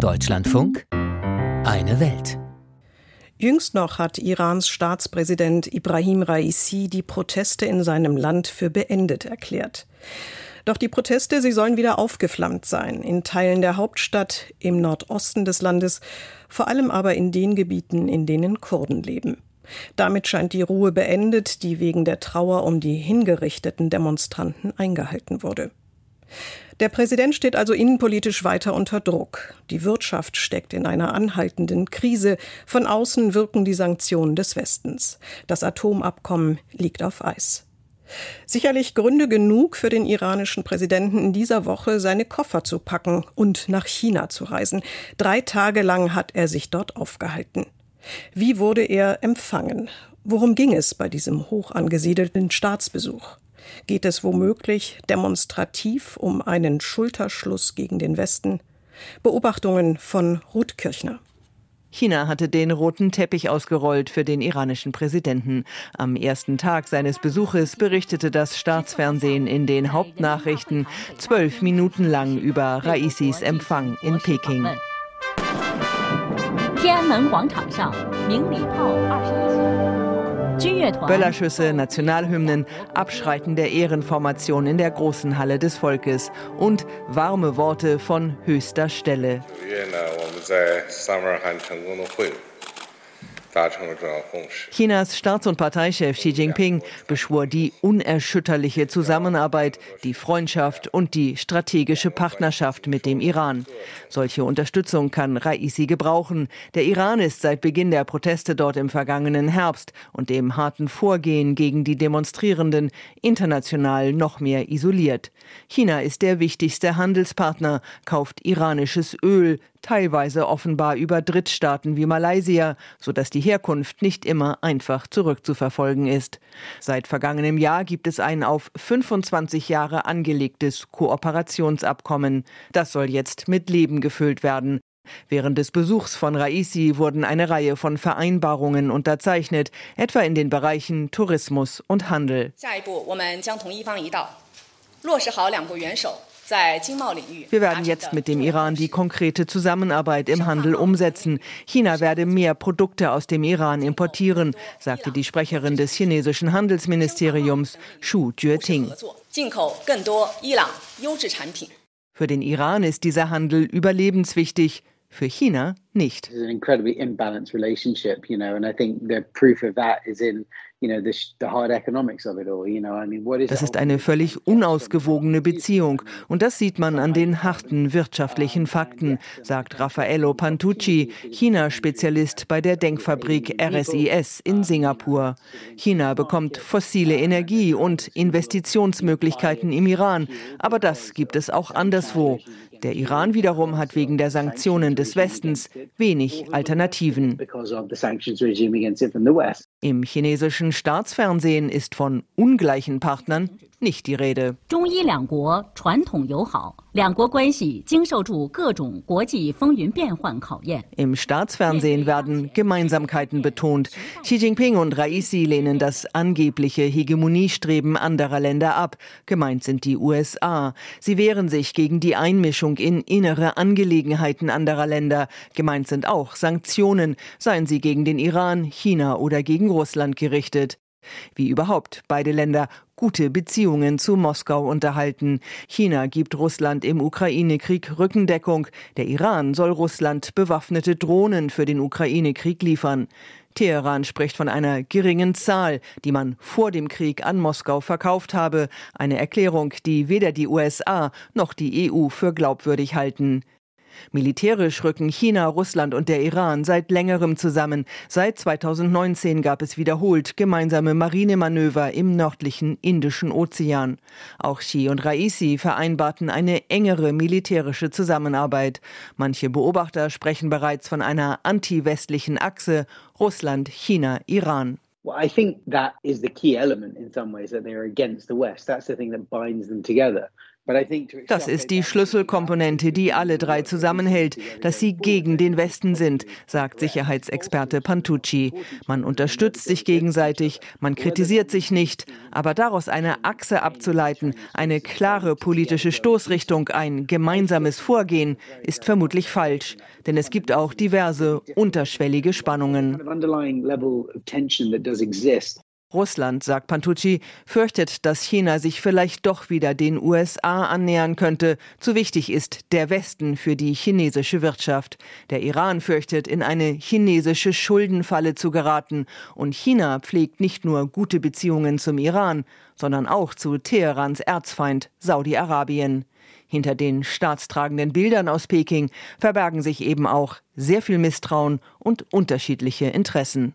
Deutschlandfunk Eine Welt. Jüngst noch hat Irans Staatspräsident Ibrahim Raisi die Proteste in seinem Land für beendet erklärt. Doch die Proteste, sie sollen wieder aufgeflammt sein, in Teilen der Hauptstadt, im Nordosten des Landes, vor allem aber in den Gebieten, in denen Kurden leben. Damit scheint die Ruhe beendet, die wegen der Trauer um die hingerichteten Demonstranten eingehalten wurde. Der Präsident steht also innenpolitisch weiter unter Druck. Die Wirtschaft steckt in einer anhaltenden Krise. Von außen wirken die Sanktionen des Westens. Das Atomabkommen liegt auf Eis. Sicherlich Gründe genug für den iranischen Präsidenten in dieser Woche, seine Koffer zu packen und nach China zu reisen. Drei Tage lang hat er sich dort aufgehalten. Wie wurde er empfangen? Worum ging es bei diesem hoch angesiedelten Staatsbesuch? Geht es womöglich demonstrativ um einen Schulterschluss gegen den Westen? Beobachtungen von Ruth Kirchner. China hatte den roten Teppich ausgerollt für den iranischen Präsidenten. Am ersten Tag seines Besuches berichtete das Staatsfernsehen in den Hauptnachrichten zwölf Minuten lang über Raisis Empfang in Peking. 天安门广场上，鸣礼炮二十一下。 Böllerschüsse, Nationalhymnen, Abschreiten der Ehrenformation in der großen Halle des Volkes und warme Worte von höchster Stelle. Chinas Staats- und Parteichef Xi Jinping beschwor die unerschütterliche Zusammenarbeit, die Freundschaft und die strategische Partnerschaft mit dem Iran. Solche Unterstützung kann Raisi gebrauchen. Der Iran ist seit Beginn der Proteste dort im vergangenen Herbst und dem harten Vorgehen gegen die Demonstrierenden international noch mehr isoliert. China ist der wichtigste Handelspartner, kauft iranisches Öl, teilweise offenbar über Drittstaaten wie Malaysia, sodass die Herkunft nicht immer einfach zurückzuverfolgen ist. Seit vergangenem Jahr gibt es ein auf 25 Jahre angelegtes Kooperationsabkommen. Das soll jetzt mit Leben gefüllt werden. Während des Besuchs von Raisi wurden eine Reihe von Vereinbarungen unterzeichnet, etwa in den Bereichen Tourismus und Handel. Wir werden jetzt mit dem Iran die konkrete Zusammenarbeit im Handel umsetzen. China werde mehr Produkte aus dem Iran importieren, sagte die Sprecherin des chinesischen Handelsministeriums Shu Jueting. Für den Iran ist dieser Handel überlebenswichtig, für China nicht. Das ist eine völlig unausgewogene Beziehung und das sieht man an den harten wirtschaftlichen Fakten, sagt Raffaello Pantucci, China-Spezialist bei der Denkfabrik RSIS in Singapur. China bekommt fossile Energie und Investitionsmöglichkeiten im Iran, aber das gibt es auch anderswo. Der Iran wiederum hat wegen der Sanktionen des Westens wenig Alternativen. Im chinesischen Staatsfernsehen ist von ungleichen Partnern nicht die Rede. Im Staatsfernsehen werden Gemeinsamkeiten betont. Xi Jinping und Raisi lehnen das angebliche Hegemoniestreben anderer Länder ab. Gemeint sind die USA. Sie wehren sich gegen die Einmischung in innere Angelegenheiten anderer Länder. Gemeint sind auch Sanktionen, seien sie gegen den Iran, China oder gegen Russland gerichtet. Wie überhaupt beide Länder gute Beziehungen zu Moskau unterhalten. China gibt Russland im Ukraine-Krieg Rückendeckung. Der Iran soll Russland bewaffnete Drohnen für den Ukraine-Krieg liefern. Teheran spricht von einer geringen Zahl, die man vor dem Krieg an Moskau verkauft habe, eine Erklärung, die weder die USA noch die EU für glaubwürdig halten. Militärisch rücken China, Russland und der Iran seit längerem zusammen. Seit 2019 gab es wiederholt gemeinsame Marinemanöver im nördlichen Indischen Ozean. Auch Xi und Raisi vereinbarten eine engere militärische Zusammenarbeit. Manche Beobachter sprechen bereits von einer anti-westlichen Achse Russland, China, Iran. I think that is the key element in some ways that they are against the West. That's the thing that binds them together. Das ist die Schlüsselkomponente, die alle drei zusammenhält, dass sie gegen den Westen sind, sagt Sicherheitsexperte Pantucci. Man unterstützt sich gegenseitig, man kritisiert sich nicht, aber daraus eine Achse abzuleiten, eine klare politische Stoßrichtung, ein gemeinsames Vorgehen, ist vermutlich falsch, denn es gibt auch diverse unterschwellige Spannungen. Russland, sagt Pantucci, fürchtet, dass China sich vielleicht doch wieder den USA annähern könnte. Zu wichtig ist der Westen für die chinesische Wirtschaft. Der Iran fürchtet, in eine chinesische Schuldenfalle zu geraten. Und China pflegt nicht nur gute Beziehungen zum Iran, sondern auch zu Teherans Erzfeind Saudi-Arabien. Hinter den staatstragenden Bildern aus Peking verbergen sich eben auch sehr viel Misstrauen und unterschiedliche Interessen.